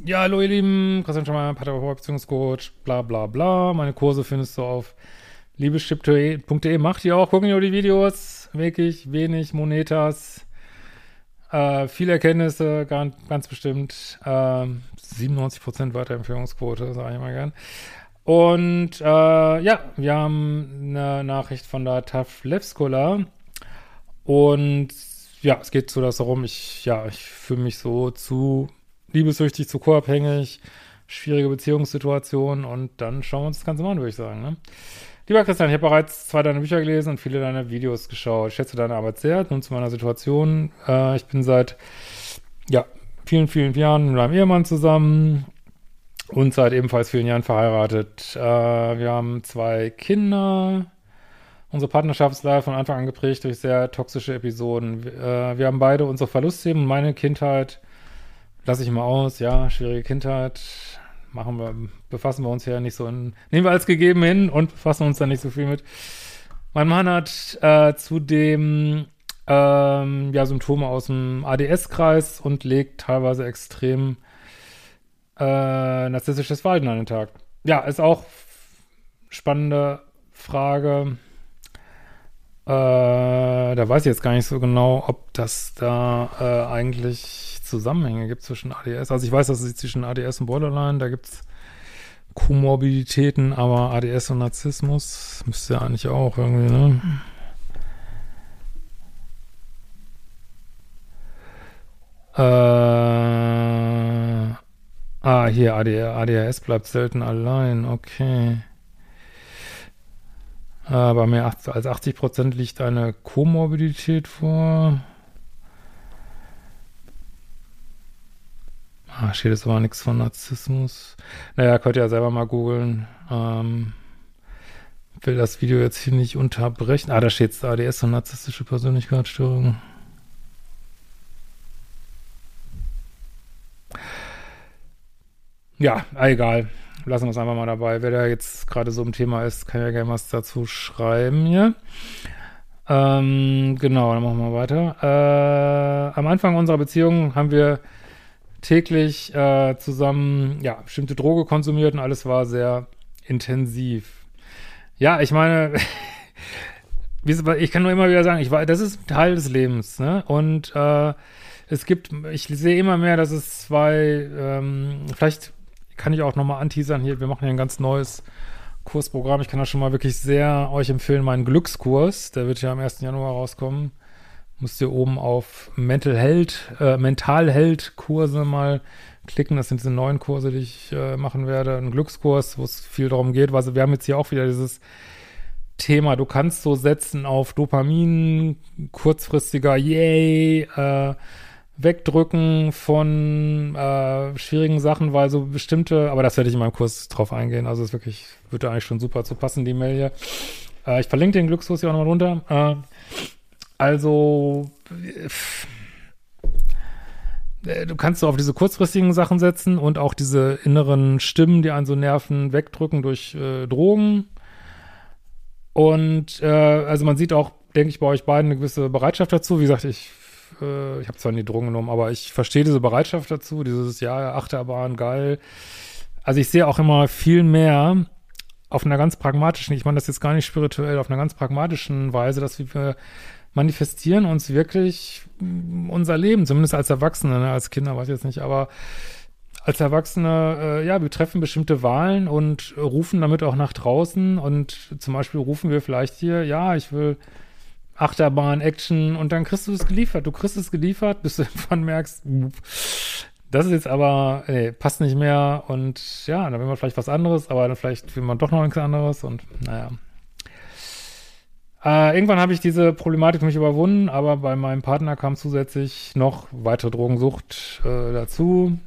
Ja, hallo ihr Lieben, Christian Schemmer, Paartherapeut, Beziehungscoach, bla bla bla. Meine Kurse findest du auf liebeschip.de. Macht ihr auch, gucken ihr die Videos. Wirklich wenig Monetas. Äh, viele Erkenntnisse, ganz, ganz bestimmt. Äh, 97% Weiterempfehlungsquote, sage ich mal gern. Und äh, ja, wir haben eine Nachricht von der TAF Levskola. Und ja, es geht so darum, ich, ja, ich fühle mich so zu liebessüchtig, zu co-abhängig, schwierige Beziehungssituationen und dann schauen wir uns das Ganze mal an, würde ich sagen. Ne? Lieber Christian, ich habe bereits zwei deiner Bücher gelesen und viele deiner Videos geschaut. Ich schätze deine Arbeit sehr. Nun zu meiner Situation. Äh, ich bin seit ja, vielen, vielen Jahren mit meinem Ehemann zusammen und seit ebenfalls vielen Jahren verheiratet. Äh, wir haben zwei Kinder. Unsere Partnerschaft ist leider von Anfang an geprägt durch sehr toxische Episoden. Äh, wir haben beide unsere Verlustthemen. Meine Kindheit lasse ich mal aus, ja, schwierige Kindheit, machen wir, befassen wir uns ja nicht so in, nehmen wir als gegeben hin und befassen uns da nicht so viel mit. Mein Mann hat äh, zudem ähm, ja, Symptome aus dem ADS-Kreis und legt teilweise extrem äh, narzisstisches Verhalten an den Tag. Ja, ist auch spannende Frage. Äh, da weiß ich jetzt gar nicht so genau, ob das da äh, eigentlich Zusammenhänge gibt zwischen ADS. Also ich weiß, dass es zwischen ADS und Borderline, da gibt es Komorbiditäten, aber ADS und Narzissmus müsste ja eigentlich auch irgendwie, ne? Äh, ah, hier, ADHS bleibt selten allein, okay. Aber mehr als 80% liegt eine Komorbidität vor. Ah, steht jetzt aber nichts von Narzissmus. Naja, könnt ihr ja selber mal googeln. Ähm, will das Video jetzt hier nicht unterbrechen. Ah, da steht ADS und narzisstische Persönlichkeitsstörung. Ja, egal. Lassen wir es einfach mal dabei. Wer da jetzt gerade so im Thema ist, kann ja gerne was dazu schreiben hier. Ähm, genau, dann machen wir weiter. Äh, am Anfang unserer Beziehung haben wir täglich äh, zusammen, ja, bestimmte Droge konsumiert und alles war sehr intensiv. Ja, ich meine, ich kann nur immer wieder sagen, ich war, das ist Teil des Lebens, ne? Und äh, es gibt, ich sehe immer mehr, dass es zwei, ähm, vielleicht kann ich auch nochmal anteasern hier, wir machen hier ein ganz neues Kursprogramm. Ich kann da schon mal wirklich sehr euch empfehlen, meinen Glückskurs, der wird ja am 1. Januar rauskommen müsst ihr oben auf Mental Health, äh, Mental Health Kurse mal klicken. Das sind diese neuen Kurse, die ich äh, machen werde. Ein Glückskurs, wo es viel darum geht. Also wir haben jetzt hier auch wieder dieses Thema, du kannst so setzen auf Dopamin, kurzfristiger Yay, äh, Wegdrücken von äh, schwierigen Sachen, weil so bestimmte, aber das werde ich in meinem Kurs drauf eingehen. Also es wirklich, würde eigentlich schon super zu passen, die Mail hier. Äh, ich verlinke den Glückskurs hier auch nochmal runter. Äh, also, äh, du kannst so auf diese kurzfristigen Sachen setzen und auch diese inneren Stimmen, die einen so nerven, wegdrücken durch äh, Drogen. Und äh, also man sieht auch, denke ich, bei euch beiden eine gewisse Bereitschaft dazu. Wie gesagt, ich, äh, ich habe zwar nie Drogen genommen, aber ich verstehe diese Bereitschaft dazu, dieses ja, Achterbahn, geil. Also ich sehe auch immer viel mehr auf einer ganz pragmatischen, ich meine das jetzt gar nicht spirituell, auf einer ganz pragmatischen Weise, dass wir manifestieren uns wirklich unser Leben, zumindest als Erwachsene, ne? als Kinder weiß ich jetzt nicht, aber als Erwachsene, äh, ja, wir treffen bestimmte Wahlen und rufen damit auch nach draußen und zum Beispiel rufen wir vielleicht hier, ja, ich will Achterbahn, Action und dann kriegst du es geliefert. Du kriegst es geliefert, bis du irgendwann merkst, das ist jetzt aber, ey, passt nicht mehr und ja, dann will man vielleicht was anderes, aber dann vielleicht will man doch noch nichts anderes und naja, äh, irgendwann habe ich diese Problematik für mich überwunden, aber bei meinem Partner kam zusätzlich noch weitere Drogensucht äh, dazu.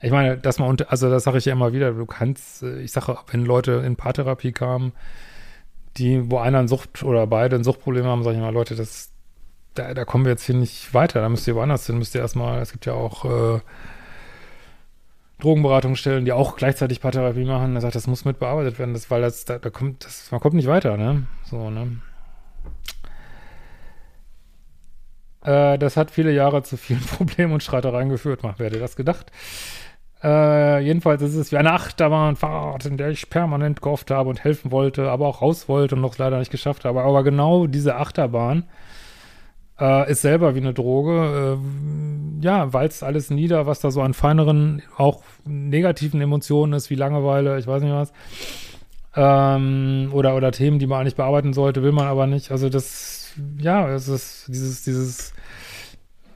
Ich meine, dass man, also das sage ich ja immer wieder, du kannst, äh, ich sage, wenn Leute in Paartherapie kamen, die, wo einer ein Sucht oder beide ein Suchtproblem haben, sage ich immer, Leute, das, da, da kommen wir jetzt hier nicht weiter, da müsst ihr woanders hin, müsst ihr erstmal, es gibt ja auch äh, Drogenberatungsstellen, die auch gleichzeitig Paartherapie machen, er sagt, das muss mit bearbeitet werden, das, weil das, da, da kommt, das, man kommt nicht weiter, ne? So, ne? Äh, das hat viele Jahre zu vielen Problemen und Streitereien geführt. Wer hätte das gedacht? Äh, jedenfalls ist es wie eine Achterbahnfahrt, in der ich permanent gehofft habe und helfen wollte, aber auch raus wollte und noch leider nicht geschafft habe. Aber genau diese Achterbahn äh, ist selber wie eine Droge. Äh, ja, walzt alles nieder, was da so an feineren, auch negativen Emotionen ist, wie Langeweile, ich weiß nicht was. Ähm, oder, oder Themen, die man eigentlich bearbeiten sollte, will man aber nicht. Also das, ja, es ist dieses, dieses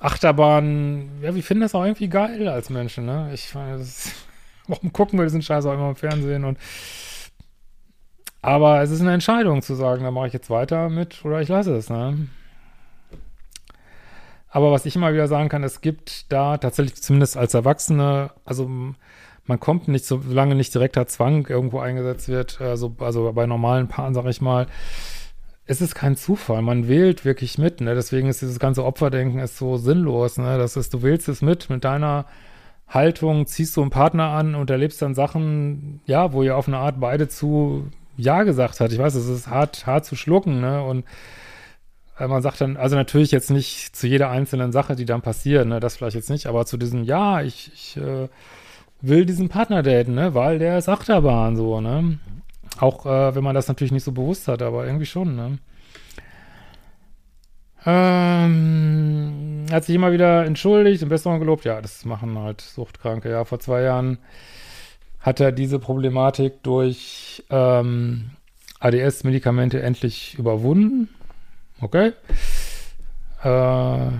Achterbahn, ja, wir finden das auch irgendwie geil als Menschen, ne? Ich meine, das, warum gucken wir diesen Scheiß auch immer im Fernsehen und aber es ist eine Entscheidung zu sagen, da mache ich jetzt weiter mit oder ich lasse es, ne? Aber was ich immer wieder sagen kann, es gibt da tatsächlich zumindest als Erwachsene, also man kommt nicht, solange nicht direkter Zwang irgendwo eingesetzt wird, also, also bei normalen Paaren, sag ich mal, es ist kein Zufall, man wählt wirklich mit, ne? Deswegen ist dieses ganze Opferdenken ist so sinnlos, ne? Das ist, du wählst es mit, mit deiner Haltung ziehst du einen Partner an und erlebst dann Sachen, ja, wo ihr auf eine Art beide zu Ja gesagt hat. Ich weiß, es ist hart, hart zu schlucken, ne? Und man sagt dann, also natürlich jetzt nicht zu jeder einzelnen Sache, die dann passiert, ne, das vielleicht jetzt nicht, aber zu diesem, ja, ich, ich äh, will diesen Partner daten, ne, weil der ist Achterbahn, so, ne. Auch äh, wenn man das natürlich nicht so bewusst hat, aber irgendwie schon, ne. Ähm, hat sich immer wieder entschuldigt und Besserung gelobt. Ja, das machen halt Suchtkranke. Ja, vor zwei Jahren hat er diese Problematik durch ähm, ADS-Medikamente endlich überwunden. Okay. Äh,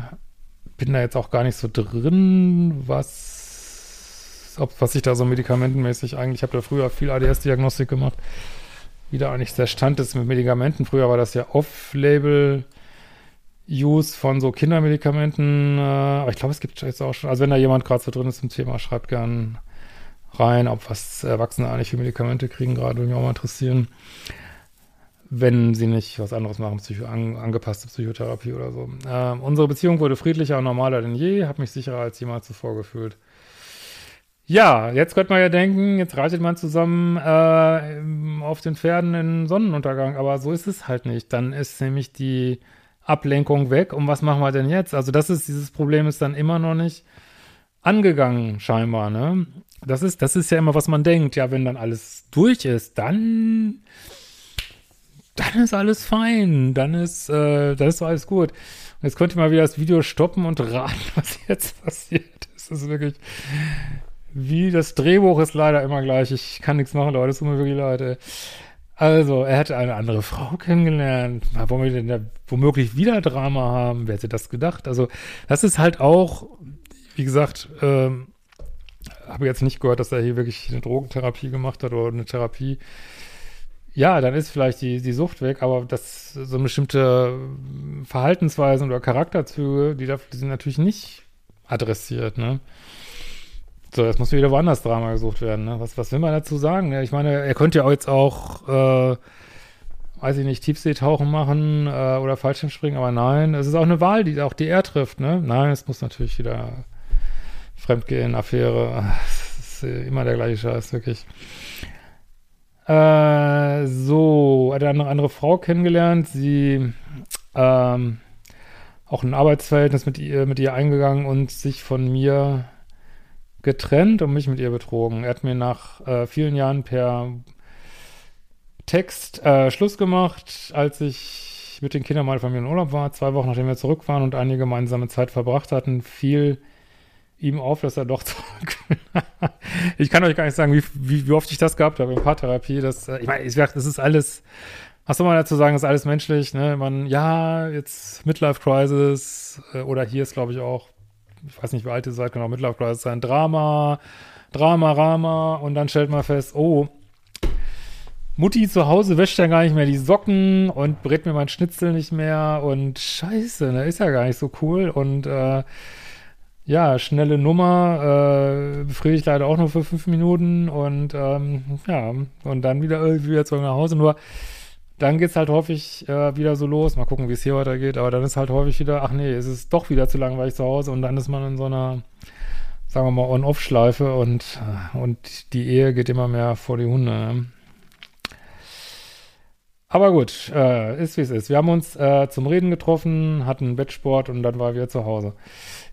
bin da jetzt auch gar nicht so drin, was, ob, was ich da so medikamentenmäßig eigentlich, ich habe da früher viel ADS-Diagnostik gemacht, wie da eigentlich der Stand ist mit Medikamenten. Früher war das ja Off-Label- Use von so Kindermedikamenten, äh, aber ich glaube, es gibt jetzt auch schon, also wenn da jemand gerade so drin ist im Thema, schreibt gern rein, ob was Erwachsene eigentlich für Medikamente kriegen, gerade würde mich auch mal interessieren wenn sie nicht was anderes machen, Psycho an, angepasste Psychotherapie oder so. Ähm, unsere Beziehung wurde friedlicher und normaler denn je, habe mich sicherer als jemals zuvor gefühlt. Ja, jetzt könnte man ja denken, jetzt reitet man zusammen äh, auf den Pferden in Sonnenuntergang, aber so ist es halt nicht. Dann ist nämlich die Ablenkung weg und was machen wir denn jetzt? Also das ist, dieses Problem ist dann immer noch nicht angegangen, scheinbar, ne? Das ist, das ist ja immer, was man denkt. Ja, wenn dann alles durch ist, dann dann ist alles fein, dann ist, äh, dann ist alles gut. Und jetzt könnt ihr mal wieder das Video stoppen und raten, was jetzt passiert. Das ist wirklich, wie das Drehbuch ist leider immer gleich. Ich kann nichts machen, Leute, es tut mir wirklich leid. Ey. Also, er hätte eine andere Frau kennengelernt. Wollen wir denn da womöglich wieder Drama haben? Wer hätte das gedacht? Also, das ist halt auch, wie gesagt, ähm, habe jetzt nicht gehört, dass er hier wirklich eine Drogentherapie gemacht hat oder eine Therapie ja, dann ist vielleicht die, die Sucht weg, aber das so bestimmte Verhaltensweisen oder Charakterzüge, die, da, die sind natürlich nicht adressiert, ne? So, jetzt muss wieder woanders Drama gesucht werden, ne? Was, was will man dazu sagen? Ja, ich meine, er könnte ja jetzt auch, äh, weiß ich nicht, Tiefseetauchen machen äh, oder Fallschirmspringen, aber nein, es ist auch eine Wahl, die auch die er trifft, ne? Nein, es muss natürlich wieder Fremdgehen, Affäre, das ist immer der gleiche Scheiß, wirklich. Äh, so, hat eine andere Frau kennengelernt. Sie, ähm, auch ein Arbeitsverhältnis mit ihr, mit ihr eingegangen und sich von mir getrennt und mich mit ihr betrogen. Er hat mir nach äh, vielen Jahren per Text äh, Schluss gemacht, als ich mit den Kindern mal von mir in Urlaub war. Zwei Wochen nachdem wir zurück waren und eine gemeinsame Zeit verbracht hatten, fiel ihm auf, dass er doch zurück. ich kann euch gar nicht sagen, wie, wie, wie oft ich das gehabt habe in Paartherapie. Das, äh, ich meine, das ist alles, was soll man dazu sagen, ist alles menschlich. Ne? Man, ja, jetzt Midlife Crisis äh, oder hier ist, glaube ich, auch, ich weiß nicht, wie alt ihr seid, genau, Midlife Crisis sein Drama, Drama, Rama und dann stellt man fest, oh, Mutti zu Hause wäscht ja gar nicht mehr die Socken und brät mir mein Schnitzel nicht mehr und scheiße, ne, ist ja gar nicht so cool und äh, ja, schnelle Nummer, äh, befriedigt leider auch nur für fünf Minuten und ähm, ja, und dann wieder irgendwie wieder zurück nach Hause. Nur dann geht's halt häufig äh, wieder so los. Mal gucken, wie es hier weitergeht, aber dann ist halt häufig wieder, ach nee, es ist doch wieder zu langweilig zu Hause und dann ist man in so einer, sagen wir mal, On-Off-Schleife und, äh, und die Ehe geht immer mehr vor die Hunde. Ne? Aber gut, äh, ist wie es ist. Wir haben uns äh, zum Reden getroffen, hatten Bettsport und dann war wir zu Hause.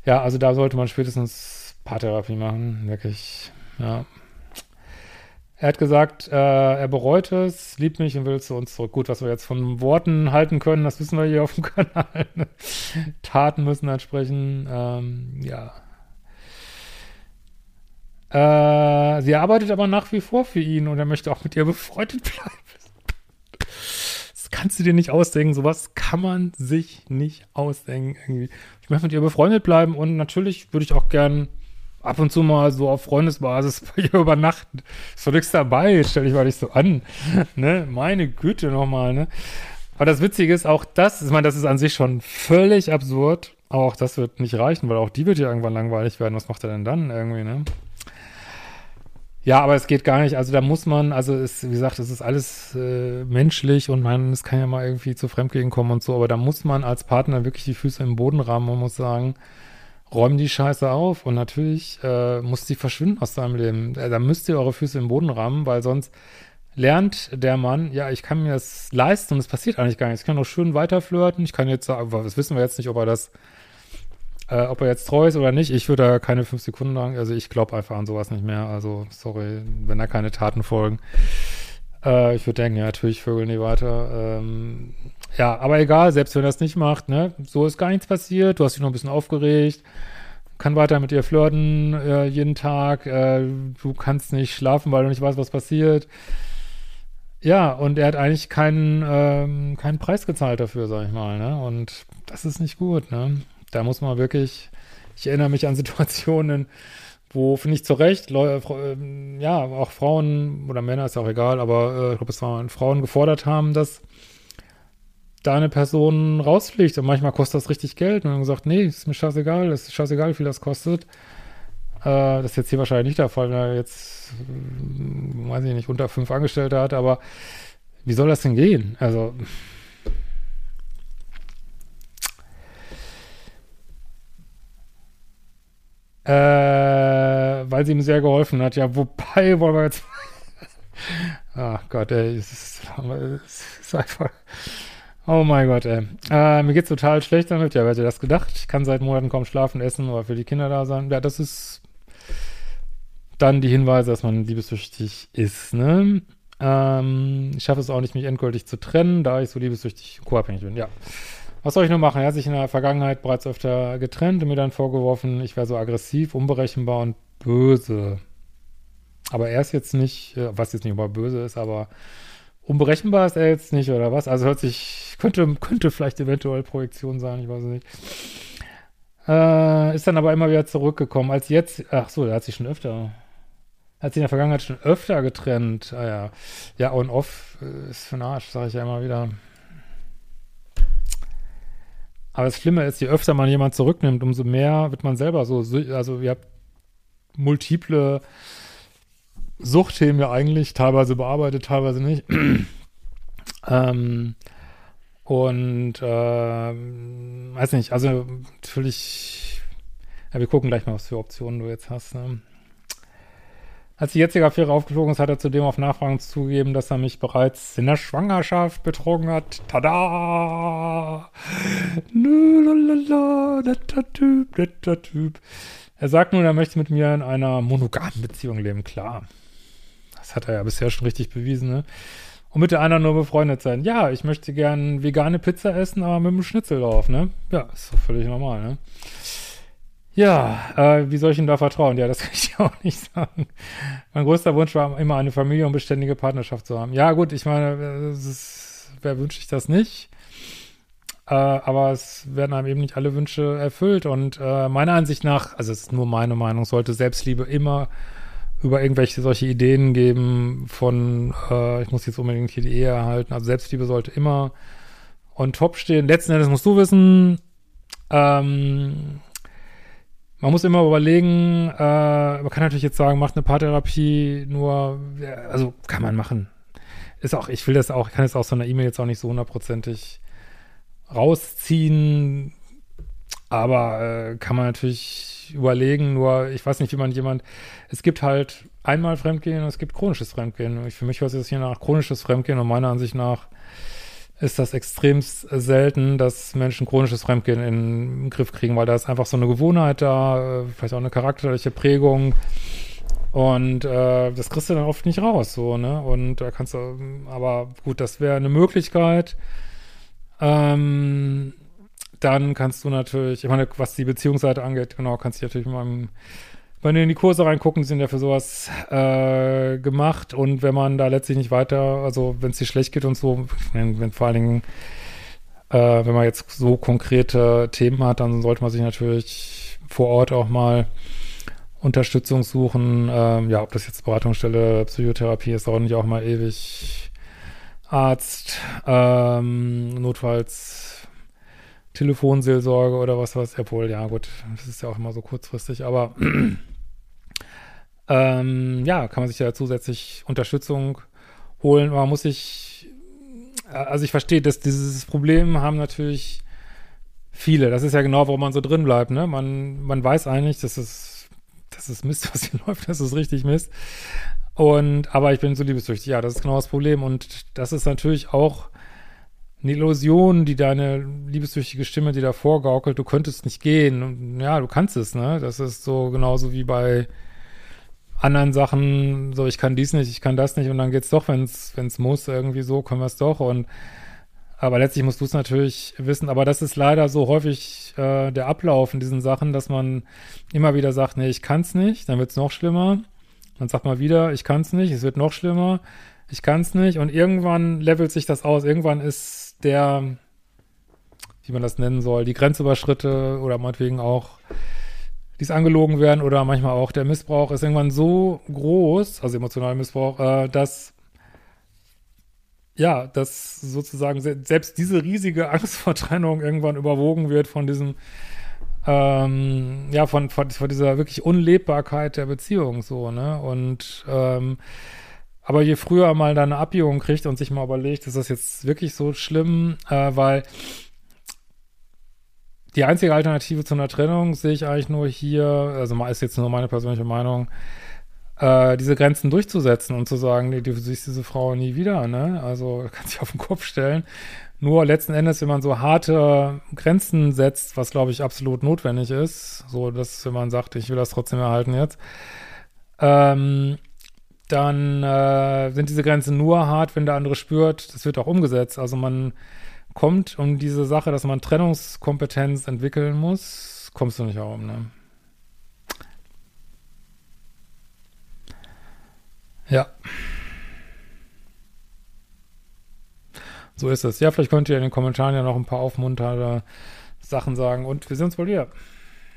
Ja, also da sollte man spätestens Paartherapie machen, wirklich, ja. Er hat gesagt, äh, er bereut es, liebt mich und will zu uns zurück. Gut, was wir jetzt von Worten halten können, das wissen wir hier auf dem Kanal. Taten müssen entsprechen, ähm, ja. Äh, sie arbeitet aber nach wie vor für ihn und er möchte auch mit ihr befreundet bleiben. Kannst du dir nicht ausdenken. Sowas kann man sich nicht ausdenken. Irgendwie. Ich möchte mit ihr befreundet bleiben und natürlich würde ich auch gern ab und zu mal so auf Freundesbasis bei ihr übernachten. Ist doch nichts dabei, stell dich mal nicht so an. ne? Meine Güte nochmal, ne? Aber das Witzige ist auch das, ich meine, das ist an sich schon völlig absurd. Aber auch das wird nicht reichen, weil auch die wird ja irgendwann langweilig werden. Was macht er denn dann irgendwie, ne? Ja, aber es geht gar nicht. Also da muss man, also es, wie gesagt, es ist alles äh, menschlich und man, es kann ja mal irgendwie zu Fremdgehen kommen und so, aber da muss man als Partner wirklich die Füße im Boden rammen und muss sagen, räum die Scheiße auf und natürlich äh, muss die verschwinden aus deinem Leben. Äh, da müsst ihr eure Füße im Boden rammen, weil sonst lernt der Mann, ja, ich kann mir das leisten und es passiert eigentlich gar nichts. Ich kann auch schön weiterflirten. Ich kann jetzt sagen, das wissen wir jetzt nicht, ob er das äh, ob er jetzt treu ist oder nicht, ich würde da keine fünf Sekunden lang, also ich glaube einfach an sowas nicht mehr. Also, sorry, wenn da keine Taten folgen. Äh, ich würde denken, ja, natürlich vögeln die weiter. Ähm, ja, aber egal, selbst wenn er das nicht macht, ne, so ist gar nichts passiert, du hast dich noch ein bisschen aufgeregt, kann weiter mit ihr flirten äh, jeden Tag, äh, du kannst nicht schlafen, weil du nicht weißt, was passiert. Ja, und er hat eigentlich keinen, ähm, keinen Preis gezahlt dafür, sag ich mal, ne? Und das ist nicht gut, ne? Da muss man wirklich, ich erinnere mich an Situationen, wo, finde ich zu Recht, Leu äh, ja, auch Frauen oder Männer, ist ja auch egal, aber äh, ich glaube, es waren Frauen gefordert haben, dass da eine Person rausfliegt und manchmal kostet das richtig Geld und dann gesagt, nee, ist mir scheißegal, ist scheißegal, wie viel das kostet. Äh, das ist jetzt hier wahrscheinlich nicht der Fall, wenn er jetzt, äh, weiß ich nicht, unter fünf Angestellte hat, aber wie soll das denn gehen? Also, Äh, weil sie ihm sehr geholfen hat. Ja, wobei wollen wir jetzt. Ach Gott, ey, es ist, es ist einfach. Oh mein Gott, ey. Äh, mir geht's total schlecht damit. Ja, wer hätte das gedacht? Ich kann seit Monaten kaum schlafen, essen oder für die Kinder da sein. Ja, das ist dann die Hinweise, dass man liebessüchtig ist, ne? Ähm, ich schaffe es auch nicht, mich endgültig zu trennen, da ich so liebessüchtig co-abhängig bin. Ja. Was soll ich nur machen? Er hat sich in der Vergangenheit bereits öfter getrennt und mir dann vorgeworfen, ich wäre so aggressiv, unberechenbar und böse. Aber er ist jetzt nicht, äh, was jetzt nicht über böse ist, aber unberechenbar ist er jetzt nicht, oder was? Also hört sich, könnte, könnte vielleicht eventuell Projektion sein, ich weiß es nicht. Äh, ist dann aber immer wieder zurückgekommen. Als jetzt, ach so, er hat sich schon öfter, hat sich in der Vergangenheit schon öfter getrennt. Ah ja, ja, on off äh, ist für den Arsch, sage ich ja immer wieder. Aber das Schlimme ist, je öfter man jemand zurücknimmt, umso mehr wird man selber so, also ihr habt multiple Suchtthemen ja eigentlich, teilweise bearbeitet, teilweise nicht. ähm, und äh, weiß nicht, also natürlich, ja, wir gucken gleich mal, was für Optionen du jetzt hast. Ne? Als die jetzige Affäre aufgeflogen ist, hat er zudem auf Nachfragen zugegeben, dass er mich bereits in der Schwangerschaft betrogen hat. Tada! Lalala, netter Typ, netter Typ. Er sagt nun, er möchte mit mir in einer monogamen Beziehung leben. Klar. Das hat er ja bisher schon richtig bewiesen, ne? Und mit der anderen nur befreundet sein. Ja, ich möchte gern vegane Pizza essen, aber mit einem Schnitzel drauf, ne? Ja, ist doch völlig normal, ne? Ja, äh, wie soll ich ihm da vertrauen? Ja, das kann ich auch nicht sagen. Mein größter Wunsch war immer eine Familie und beständige Partnerschaft zu haben. Ja, gut, ich meine, ist, wer wünscht sich das nicht? Äh, aber es werden einem eben nicht alle Wünsche erfüllt. Und äh, meiner Ansicht nach, also es ist nur meine Meinung, sollte Selbstliebe immer über irgendwelche solche Ideen geben von, äh, ich muss jetzt unbedingt hier die Ehe erhalten. Also Selbstliebe sollte immer on top stehen. Letzten Endes musst du wissen, ähm, man muss immer überlegen, äh, man kann natürlich jetzt sagen, macht eine Paartherapie nur, also kann man machen. Ist auch, ich will das auch, ich kann jetzt aus so einer E-Mail jetzt auch nicht so hundertprozentig rausziehen, aber äh, kann man natürlich überlegen, nur ich weiß nicht, wie man jemand, es gibt halt einmal Fremdgehen und es gibt chronisches Fremdgehen. Für mich hört sich das hier nach chronisches Fremdgehen und meiner Ansicht nach ist das extremst selten, dass Menschen chronisches Fremdgehen in den Griff kriegen, weil da ist einfach so eine Gewohnheit da, äh, vielleicht auch eine charakterliche Prägung und äh, das kriegst du dann oft nicht raus, so, ne? Und da kannst du, aber gut, das wäre eine Möglichkeit. Ähm, dann kannst du natürlich, ich meine, was die Beziehungsseite angeht, genau, kannst du natürlich mal wenn du in die Kurse reingucken, die sind ja für sowas äh, gemacht und wenn man da letztlich nicht weiter, also wenn es dir schlecht geht und so, wenn, wenn vor allen Dingen, äh, wenn man jetzt so konkrete Themen hat, dann sollte man sich natürlich vor Ort auch mal Unterstützung suchen. Ähm, ja, ob das jetzt Beratungsstelle, Psychotherapie ist, dauert nicht auch mal ewig. Arzt, ähm, notfalls Telefonseelsorge oder was weiß ich. Obwohl, ja gut, das ist ja auch immer so kurzfristig, aber ähm, ja, kann man sich ja zusätzlich Unterstützung holen. Man muss sich, äh, also ich verstehe, dass dieses Problem haben natürlich viele. Das ist ja genau, warum man so drin bleibt. Ne? Man, man weiß eigentlich, dass es, das ist Mist, was hier läuft, das ist richtig Mist. Und, aber ich bin so liebessüchtig. Ja, das ist genau das Problem. Und das ist natürlich auch eine Illusion, die deine liebessüchtige Stimme dir da vorgaukelt. Du könntest nicht gehen. Ja, du kannst es, ne? Das ist so genauso wie bei anderen Sachen, so ich kann dies nicht, ich kann das nicht und dann geht's doch, wenn es muss, irgendwie so, können wir es doch und aber letztlich musst du es natürlich wissen, aber das ist leider so häufig äh, der Ablauf in diesen Sachen, dass man immer wieder sagt, nee, ich kann's nicht, dann wird's noch schlimmer. Dann sagt man wieder, ich kann's nicht, es wird noch schlimmer, ich kann's nicht und irgendwann levelt sich das aus. Irgendwann ist der, wie man das nennen soll, die Grenzüberschritte oder meinetwegen auch die es angelogen werden oder manchmal auch der Missbrauch ist irgendwann so groß, also emotionaler Missbrauch, äh, dass ja, dass sozusagen selbst diese riesige Angst vor Trennung irgendwann überwogen wird von diesem, ähm, ja, von, von, von dieser wirklich Unlebbarkeit der Beziehung so, ne? Und ähm, aber je früher mal da eine Abbiegung kriegt und sich mal überlegt, ist das jetzt wirklich so schlimm, äh, weil die einzige Alternative zu einer Trennung sehe ich eigentlich nur hier, also ist jetzt nur meine persönliche Meinung, äh, diese Grenzen durchzusetzen und zu sagen, nee, du siehst diese Frau nie wieder, ne? Also kann sich auf den Kopf stellen. Nur letzten Endes, wenn man so harte Grenzen setzt, was glaube ich absolut notwendig ist, so dass wenn man sagt, ich will das trotzdem erhalten jetzt, ähm, dann äh, sind diese Grenzen nur hart, wenn der andere spürt, das wird auch umgesetzt. Also man kommt um diese Sache, dass man Trennungskompetenz entwickeln muss, kommst du nicht herum, ne? Ja. So ist es. Ja, vielleicht könnt ihr in den Kommentaren ja noch ein paar aufmunternde Sachen sagen und wir sehen uns wohl wieder.